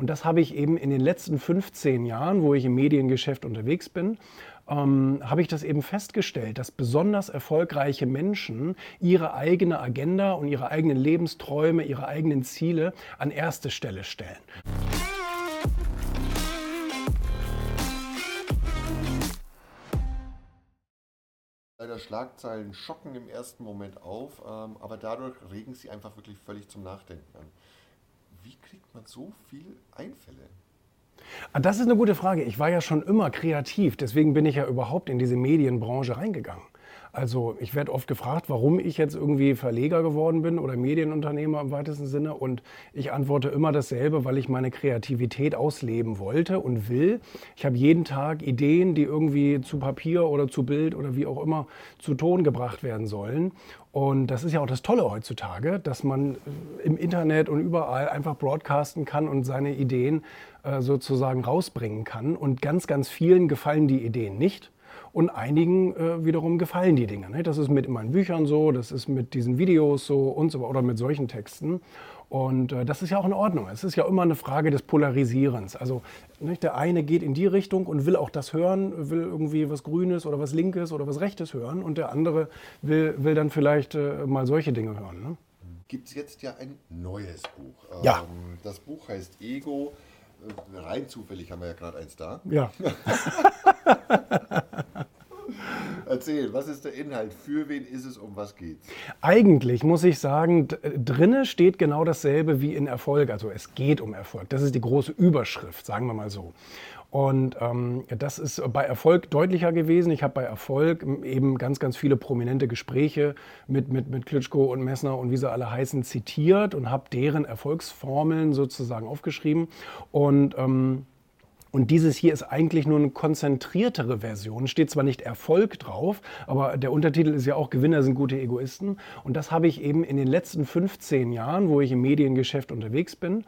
Und das habe ich eben in den letzten 15 Jahren, wo ich im Mediengeschäft unterwegs bin, ähm, habe ich das eben festgestellt, dass besonders erfolgreiche Menschen ihre eigene Agenda und ihre eigenen Lebensträume, ihre eigenen Ziele an erste Stelle stellen. Leider Schlagzeilen schocken im ersten Moment auf, ähm, aber dadurch regen sie einfach wirklich völlig zum Nachdenken an. Kriegt man so viel Einfälle? Ah, das ist eine gute Frage. Ich war ja schon immer kreativ, deswegen bin ich ja überhaupt in diese Medienbranche reingegangen. Also ich werde oft gefragt, warum ich jetzt irgendwie Verleger geworden bin oder Medienunternehmer im weitesten Sinne. Und ich antworte immer dasselbe, weil ich meine Kreativität ausleben wollte und will. Ich habe jeden Tag Ideen, die irgendwie zu Papier oder zu Bild oder wie auch immer zu Ton gebracht werden sollen. Und das ist ja auch das Tolle heutzutage, dass man äh, im Internet und überall einfach broadcasten kann und seine Ideen äh, sozusagen rausbringen kann. Und ganz, ganz vielen gefallen die Ideen nicht. Und einigen äh, wiederum gefallen die Dinge. Ne? Das ist mit meinen Büchern so, das ist mit diesen Videos so und so oder mit solchen Texten. Und äh, das ist ja auch in Ordnung. Es ist ja immer eine Frage des Polarisierens. Also nicht, der eine geht in die Richtung und will auch das hören, will irgendwie was Grünes oder was Linkes oder was Rechtes hören. Und der andere will, will dann vielleicht äh, mal solche Dinge hören. Ne? Gibt es jetzt ja ein neues Buch. Ja. Ähm, das Buch heißt Ego. Äh, Rein zufällig haben wir ja gerade eins da. Ja. Erzähl, was ist der Inhalt? Für wen ist es? Um was geht's? Eigentlich muss ich sagen, drinne steht genau dasselbe wie in Erfolg. Also es geht um Erfolg. Das ist die große Überschrift, sagen wir mal so. Und ähm, das ist bei Erfolg deutlicher gewesen. Ich habe bei Erfolg eben ganz, ganz viele prominente Gespräche mit, mit, mit Klitschko und Messner und wie sie alle heißen zitiert und habe deren Erfolgsformeln sozusagen aufgeschrieben. Und ähm, und dieses hier ist eigentlich nur eine konzentriertere Version. Steht zwar nicht Erfolg drauf, aber der Untertitel ist ja auch Gewinner sind gute Egoisten. Und das habe ich eben in den letzten 15 Jahren, wo ich im Mediengeschäft unterwegs bin,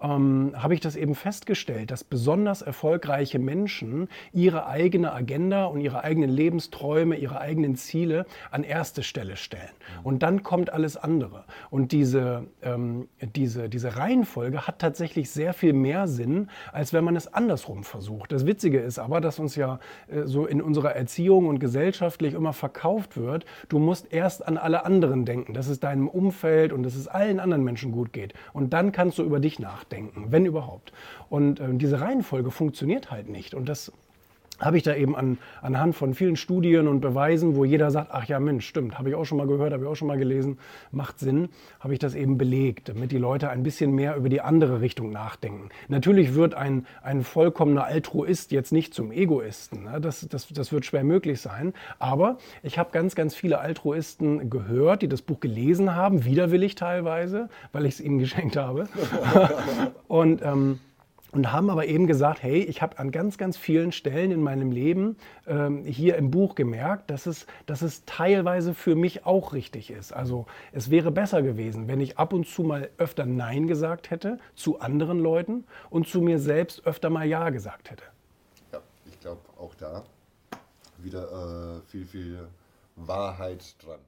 ähm, habe ich das eben festgestellt, dass besonders erfolgreiche Menschen ihre eigene Agenda und ihre eigenen Lebensträume, ihre eigenen Ziele an erste Stelle stellen. Und dann kommt alles andere. Und diese, ähm, diese, diese Reihenfolge hat tatsächlich sehr viel mehr Sinn, als wenn man es andersrum versucht. Das Witzige ist aber, dass uns ja äh, so in unserer Erziehung und gesellschaftlich immer verkauft wird, du musst erst an alle anderen denken, dass es deinem Umfeld und dass es allen anderen Menschen gut geht. Und dann kannst du über dich nachdenken, wenn überhaupt. Und äh, diese Reihenfolge funktioniert halt nicht. Und das habe ich da eben an, anhand von vielen Studien und Beweisen, wo jeder sagt, ach ja Mensch, stimmt, habe ich auch schon mal gehört, habe ich auch schon mal gelesen, macht Sinn, habe ich das eben belegt, damit die Leute ein bisschen mehr über die andere Richtung nachdenken. Natürlich wird ein, ein vollkommener Altruist jetzt nicht zum Egoisten, ne? das, das, das wird schwer möglich sein, aber ich habe ganz, ganz viele Altruisten gehört, die das Buch gelesen haben, widerwillig teilweise, weil ich es ihnen geschenkt habe. und ähm, und haben aber eben gesagt, hey, ich habe an ganz, ganz vielen Stellen in meinem Leben ähm, hier im Buch gemerkt, dass es, dass es teilweise für mich auch richtig ist. Also es wäre besser gewesen, wenn ich ab und zu mal öfter Nein gesagt hätte zu anderen Leuten und zu mir selbst öfter mal Ja gesagt hätte. Ja, ich glaube auch da wieder äh, viel, viel Wahrheit dran.